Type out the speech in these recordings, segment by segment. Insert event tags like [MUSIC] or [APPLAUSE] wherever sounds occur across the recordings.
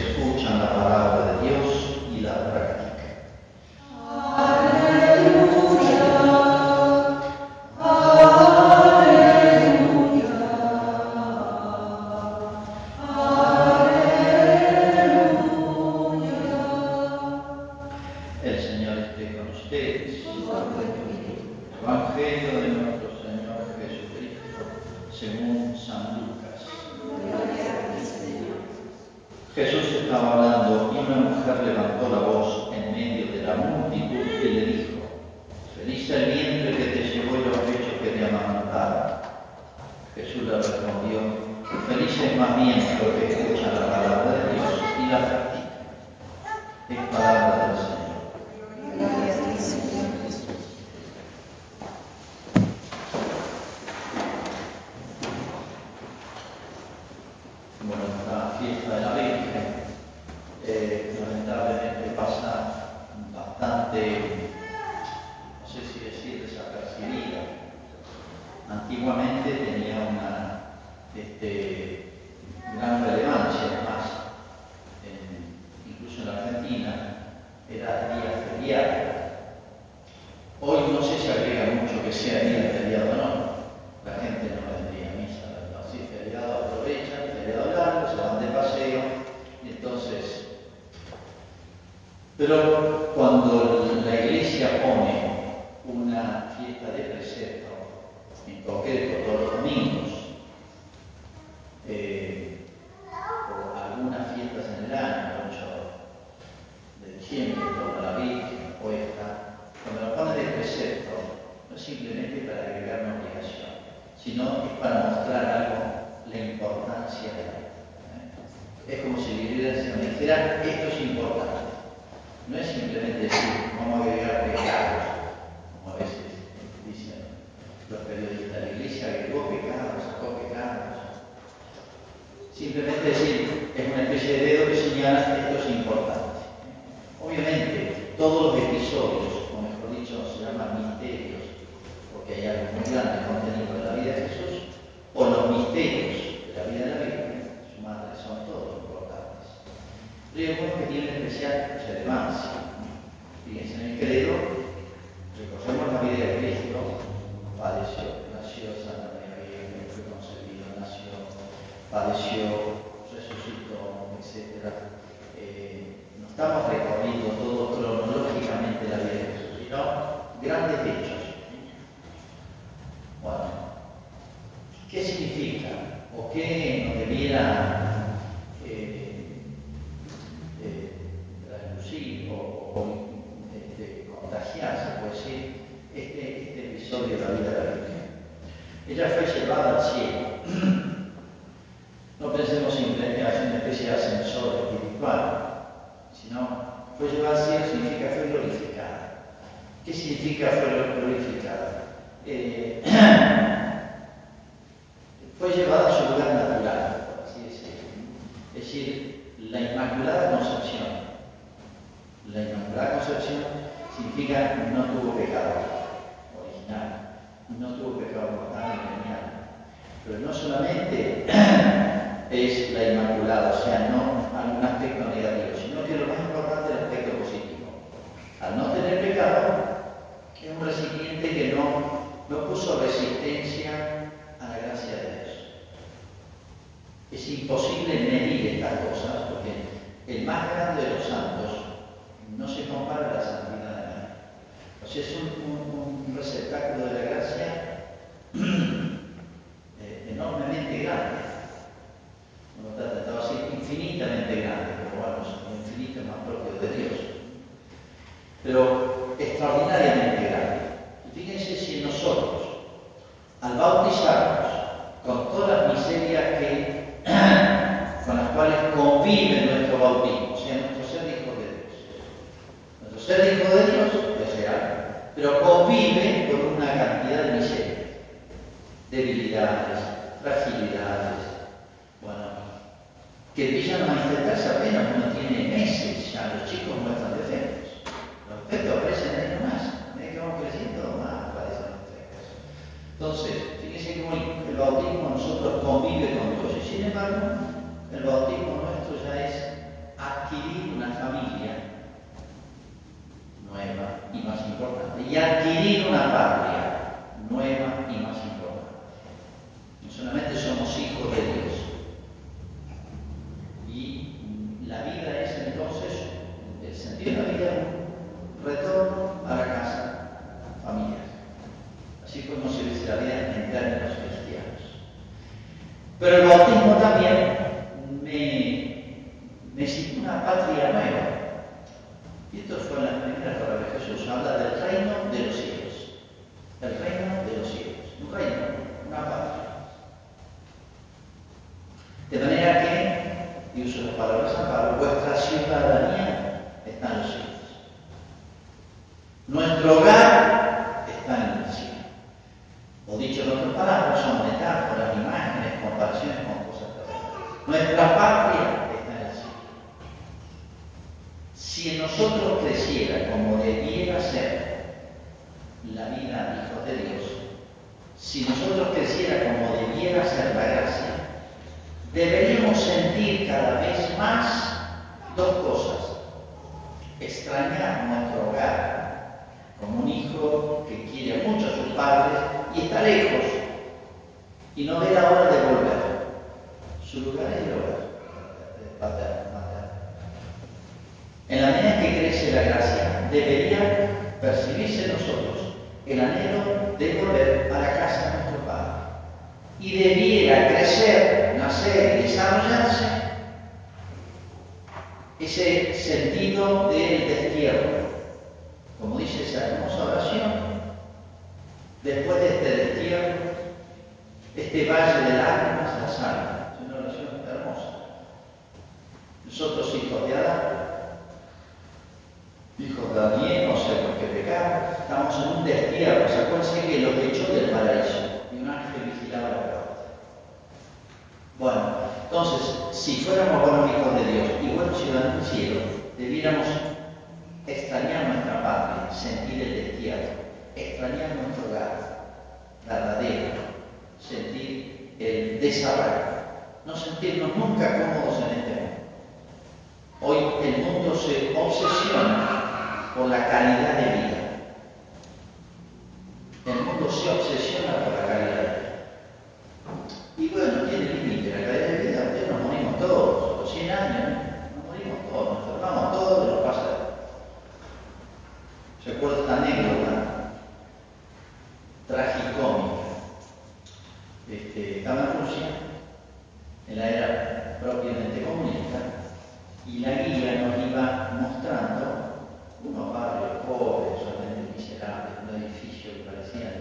escuchan la palabra de Dios y la practican. No sé si decir desapercibida. Antiguamente tenía una este, gran relevancia, además, en- incluso en la Argentina, era día feriado. Hoy no sé si agrega mucho que sea día feriado o no. La gente no vendría a misa, no, si es feriado aprovechan, feriado largo, se van de paseo, y entonces... Pero cuando la iglesia pone una fiesta de precepto, en concreto todos los domingos, eh, o algunas fiestas en el año, el 8 de diciembre, como la Virgen o esta, cuando la pone de precepto, no es simplemente para agregar una obligación, sino es para mostrar algo, la importancia de. ¿eh? Es como si me dijera, esto es importante. No es simplemente decir, vamos a agregar pecados, como a veces dicen los periodistas, la iglesia agregó pecados, sacó pecados. Simplemente decir, es una especie de dedo que señala esto es importante. Obviamente, todos los episodios, o mejor dicho, se llaman misterios, porque hay algo muy grande contenido de la vida de Jesús, o los misterios de la vida de la Virgen, su madre, son todos importantes. Pero hay algunos que tienen especial relevancia. Fíjense, en el credo recorremos la vida de Cristo, padeció, nació Santa María Virgen, fue concebido, nació, padeció, resucitó, etc. Eh, no estamos recorriendo todo cronológicamente la vida de Jesús, sino grandes hechos. Bueno, ¿qué significa o qué nos debiera eh, eh, traslucir o, o, este, contagiarse, puede decir, este, este episodio de la vida de la Virgen? Ella fue llevada al cielo. No pensemos simplemente en una especie de ascensor espiritual, sino fue llevada al cielo significa fue glorificada. ¿Qué significa glorificada? Eh, [CLEARS THROAT] fue llevada a su lugar natural, por así decirlo. Es decir, la Inmaculada Concepción. La Inmaculada Concepción significa no tuvo pecado original, no tuvo pecado mortal ni venial. Pero no solamente [CLEARS THROAT] es la Inmaculada, o sea, no algún aspecto negativo, sino que lo más importante es el aspecto positivo. Al no tener pecado, es un recipiente que no, no puso resistencia a la gracia de Dios. Es imposible medir estas cosas porque el más grande de los santos no se compara a la santidad de nadie. O sea, es un, un- un receptáculo de la gracia eh, enormemente grande. No está tratado así infinitamente grande, pero bueno, es un infinito más propio de Dios. Pero extraordinariamente grande. Y fíjense si nosotros, al bautizarnos con todas las miserias [CLEARS THROAT] con las cuales convive nuestro bautismo, o sea, nuestro ser hijo de Dios. Nuestro ser hijo de Dios es real, pero convive con una cantidad de miserias, debilidades, fragilidades, bueno, que empiezan a manifestarse apenas uno tiene meses, ya los chicos muestran defectos es que ofrecen nomás, es que van ofreciendo más, parecen otras cosas. Entonces, fíjense cómo el, bautismo nosotros convive con todo sin embargo, el bautismo nuestro ya es adquirir una familia nueva y más importante, y adquirir una patria nueva Pero el bautismo también me, me una patria nueva. Y esto fue en la primera palabra de Jesús. Habla del reino de los cielos. El reino de los cielos. Un reino, una patria. De manera que, y uso las palabras de San Pablo, vuestra ciudadanía está en los cielos. Nuestro hogar está en el cielo. O dicho en otras palabras, son metáforas, imágenes, comparaciones con cosas terrenales. Nuestra patria si nosotros creciera como debiera ser la vida de hijos de Dios, si nosotros creciera como debiera ser la gracia, deberíamos sentir cada vez más dos cosas. Extrañar nuestro hogar, como un hijo que quiere mucho a sus padres y está lejos y no ve la hora de volver. Su lugar es el hogar paterno. En la crece la gracia, debería percibirse en nosotros el anhelo de volver a la casa de nuestro Padre. Y debiera crecer, nacer y desarrollarse ese sentido del destierro. Como dice esa hermosa oración, después de este destierro, este valle de lágrimas la sangre. Es una oración hermosa. Nosotros, hijos de Adán, Dijo Daniel, no sé por qué pecar, estamos en un destierro. ¿Se acuerdan que lo echó del paraíso? Y un ángel vigilaba la puerta. Bueno, entonces, si fuéramos buenos hijos de Dios y buenos ciudadanos del cielo, debiéramos extrañar nuestra patria, sentir el destierro, extrañar nuestro hogar verdadero, sentir el desarrollo, no sentirnos nunca cómodos en este mundo. Hoy el mundo se obsesiona por la calidad de vida. El mundo se obsesiona por la calidad de vida. Y bueno, tiene límite la calidad de vida. Ustedes nos morimos todos, los 100 años, nos morimos todos, nos enfermamos todos y nos pasa. Recuerdo esta anécdota tragicómica. Este, estaba en Rusia, en la era propiamente comunista, y la guía nos iba mostrando unos barrios pobres, realmente miserables, un edificio que parecían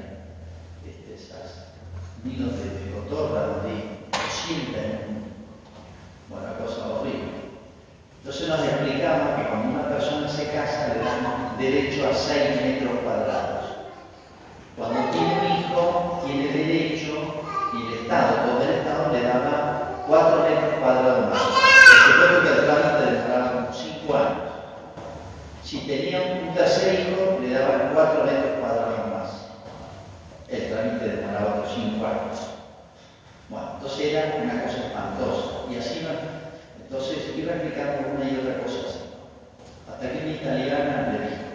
este, esas nidos de, cotorra donde sienten una cosa horrible. Entonces nos explicamos que cuando una persona se casa le dan derecho a 6 metros cuadrados. Cuando tiene un hijo, tiene derecho, y el Estado, todo el Estado le daba 4 metros cuadrados más. Por supuesto que el trámite demoraba como 5 años. Si tenía un tercer hijo, le daban cuatro metros cuadrados más. El trámite demoraba otros cinco años. Bueno, entonces era una cosa espantosa. Y así no. Entonces iba explicando una y otra cosa así. Hasta que mi italiana le dijo,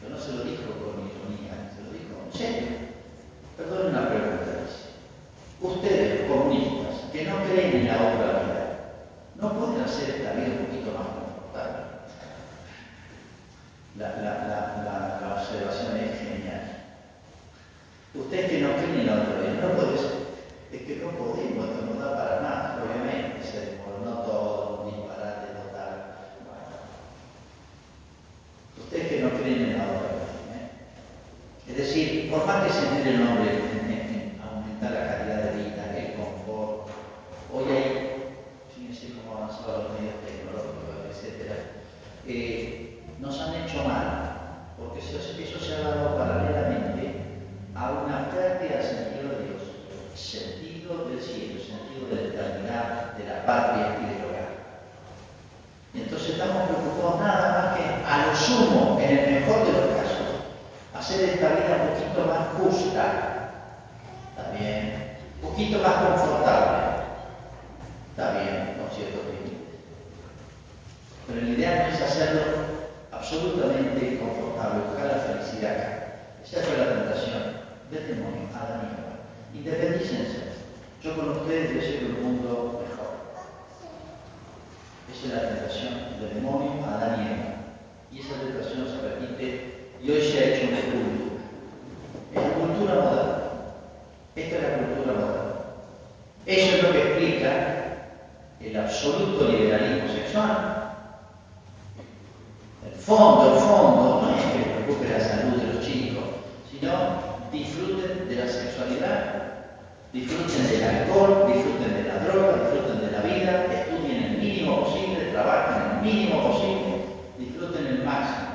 pero no se lo dijo con ironía, se lo dijo en serio. Perdón una pregunta, dice. Ustedes, comunistas, que no creen en la obra vida, ¿no pueden hacer esta vida un poquito más confortable? La, la, la, observación es genial. Ustedes que no creen en la otra vida, no puede ser. Es que no podemos, no da para nada, obviamente, se desmoronó todo, un disparate total. Bueno. Ustedes que no creen en la otra vida. ¿eh? Es decir, por más que se mire el nombre en, aumentar la calidad de vida, el confort, hoy hay, fíjense cómo avanzado los medios tecnológicos, etc. Eh, nos han hecho mal, porque eso, se ha dado paralelamente a una pérdida del sentido de Dios, sentido del cielo, sentido de la eternidad, de la patria y del hogar. Y entonces estamos preocupados nada más que a lo sumo, en el mejor de los casos, hacer esta vida un poquito más justa, también, un poquito más confortable, bien, con ciertos límites. Pero la idea no es hacerlo absolutamente confortable, buscar la felicidad acá. Esa fue la tentación del demonio, Adán y Eva. Independícense. Yo con ustedes deseo un mundo mejor. Esa es la tentación del demonio, y Eva. Y esa tentación se repite y hoy se ha hecho un culto. Es la cultura moderna. Esta es la cultura moderna. Eso es lo que explica el absoluto liberalismo sexual. El fondo, fondo, no es que preocupe la salud de los chicos, sino disfruten de la sexualidad, disfruten del alcohol, disfruten de la droga, disfruten de la vida, estudien el mínimo posible, trabajen el mínimo posible, disfruten el máximo.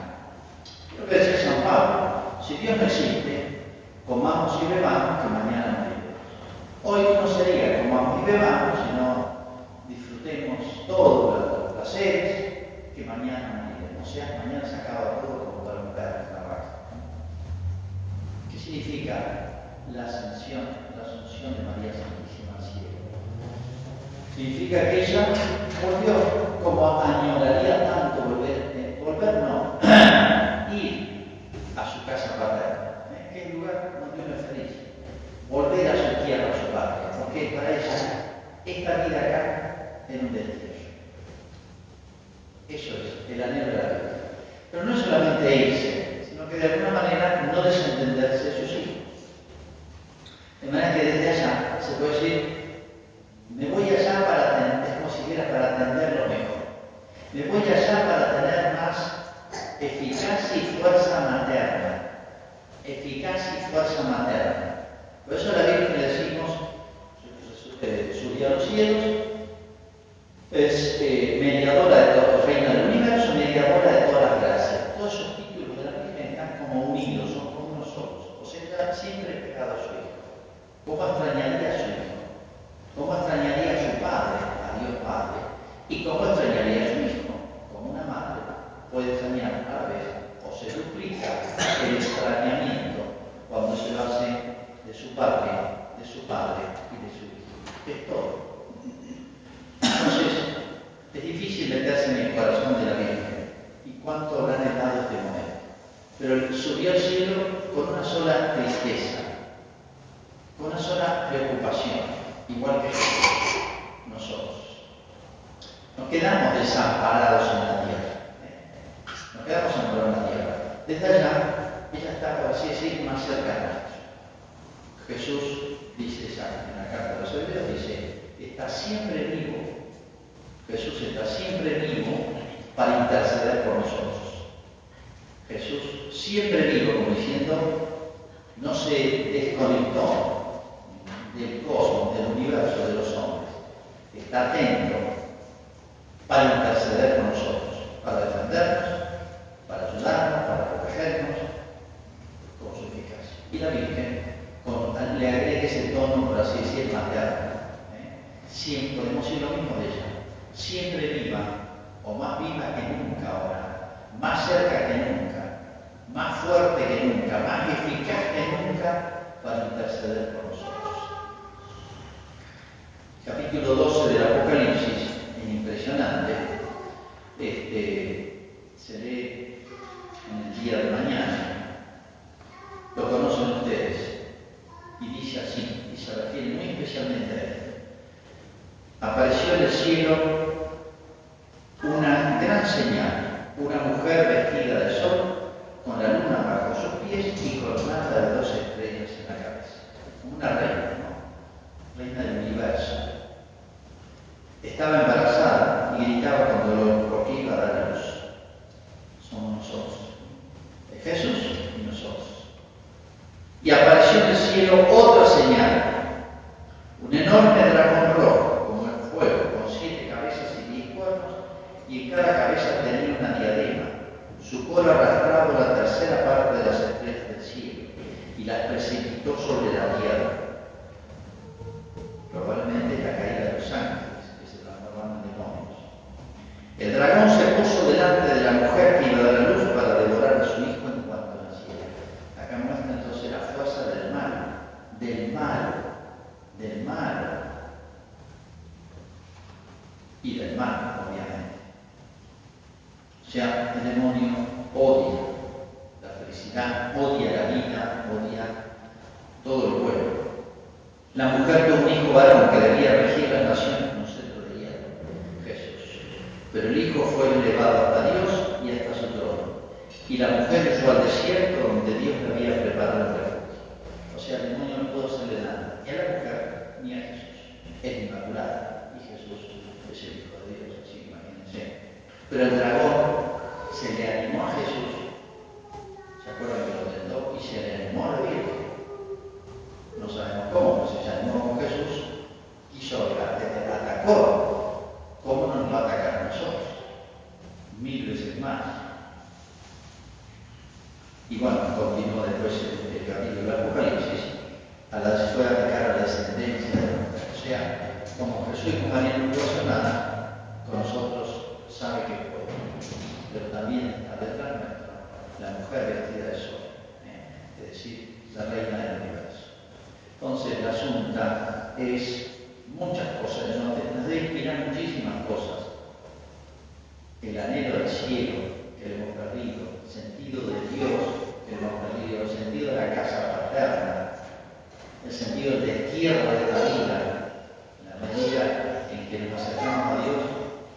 Lo que decía San Pablo, si Dios no existe, comamos y bebamos que mañana moriremos. Hoy no sería comamos y bebamos, sino disfrutemos todos los placeres que mañana moriremos. O sea, mañana se acaba todo como para un perro trabajo. ¿Qué significa la ascensión, la asunción de María Santísima al cielo? Significa que ella volvió como añoraría tanto volver, eh, volver no, [CLEARS THROAT] ir a su casa paterna, ¿eh? que el lugar donde uno es feliz, volver a su tierra, a su patria, porque para ella esta vida acá es un destino. Eso es, el anhelo de la vida. Pero no es solamente irse, sino que de alguna manera no desentenderse de sus hijos. De manera que desde allá se puede decir, me voy allá para atender, es como si fuera para atenderlo mejor. Me voy allá para tener más eficacia y fuerza materna. Eficacia y fuerza materna. Por eso a la Virgen le decimos, subía a los cielos, es eh, mediadora de todo, reina del universo, mediadora de todas las gracias. Todos esos títulos de la Virgen están como unidos, son como unos solos. O sea, ella siempre ha pegado a su hijo. ¿Cómo extrañaría a su hijo? ¿Cómo extrañaría a su padre, a Dios Padre? ¿Y cómo extrañaría a su hijo? Como una madre puede extrañar a la vez, o se duplica el extrañamiento cuando se lo hace de su padre, de su padre y de su hijo. Es todo. Entonces, es difícil meterse en el corazón de la Virgen. ¿Y cuánto habrán dado este momento? Pero subió al cielo con una sola tristeza, una sola preocupación, igual que nosotros. Nos quedamos desamparados en la tierra. ¿eh? Nos quedamos amparados en la tierra. Desde allá, ella está, por así decir, más cerca de nosotros. Jesús dice en la carta de los hebreos, dice, está siempre vivo Jesús está siempre vivo para interceder por nosotros. Jesús siempre vivo, como diciendo, no se desconectó del cosmos, del universo, de los hombres. Está atento para interceder por nosotros, para defendernos, para ayudarnos, para protegernos, con su eficacia. Y la Virgen con, le agrega ese tono, por así decir, materno. ¿eh? Siempre podemos decir lo mismo de ella siempre viva, o más viva que nunca ahora, más cerca que nunca, más fuerte que nunca, más eficaz que nunca para interceder por nosotros. Capítulo 12 del Apocalipsis es impresionante. Este, se lee en el día de mañana. Lo conocen ustedes. Y dice así, y se refiere muy especialmente a esto apareció en el cielo una gran señal, una mujer vestida de sol, con la luna bajo sus pies y coronada de dos estrellas en la cabeza. Una reina, ¿no? Reina del universo. Estaba embarazada y gritaba con dolor porque iba a dar a luz. Somos nosotros. Es Jesús y nosotros. Y apareció en el cielo otra señal, un enorme dragón rojo y en cada cabeza tenía una diadema. Su cola arrastraba la tercera parte de las estrellas del cielo y las precipitó sobre la tierra. Probablemente la caída de los ángeles, que se transformaron en demonios. El dragón se puso delante de la mujer que iba a dar la luz para devorar a su hijo en cuanto naciera. Acá muestra entonces la fuerza del mal, del mal, del mal y del mal, obviamente. O sea, el demonio odia la felicidad, odia la vida, odia todo el pueblo. La mujer tuvo un hijo varón que debía regir las naciones con centro de hierro, Jesús. Pero el hijo fue elevado hasta Dios y hasta su trono. Y la mujer fue al desierto donde Dios le había preparado el refugio. O sea, el demonio no pudo hacerle nada, ni a la mujer ni a Jesús. Es inmaculada y Jesús es el Hijo de Dios, así imagínense. Pero el dragón se le animó a Jesús. ¿Se acuerdan que lo tentó? Y se le animó a la Virgen. No sabemos cómo, pero se animó con Jesús, quiso, atacó. ¿Cómo no nos va a atacar a nosotros? Mil veces más. Y bueno, continuó después el, el capítulo del Apocalipsis, a la fue a atacar a la descendencia de la mujer. O sea, como Jesús y María no pudo hacer nada, con nosotros sabe que puede. Pero también está detrás nuestro la mujer vestida de sol, ¿eh? es decir, la reina del universo. Entonces, la asunta es muchas cosas, nos, nos debe inspirar muchísimas cosas. El anhelo del cielo que hemos perdido, sentido de Dios que hemos perdido, el sentido de la casa paterna, el sentido del destierro de la vida, la medida en que nos acercamos a Dios,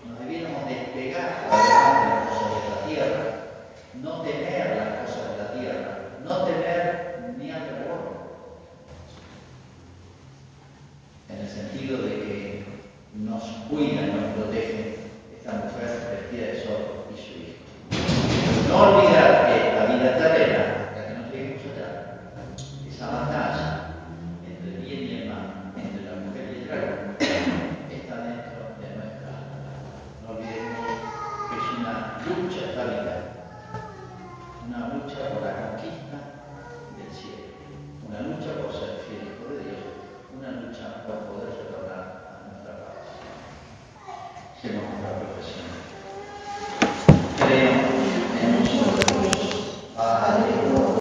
nos debiéramos despegar de las cosas de la tierra, no temer las cosas de la tierra, no temer ni al dragón, en el sentido de que nos cuida, nos protege esta mujer vestida de sol y su hijo. No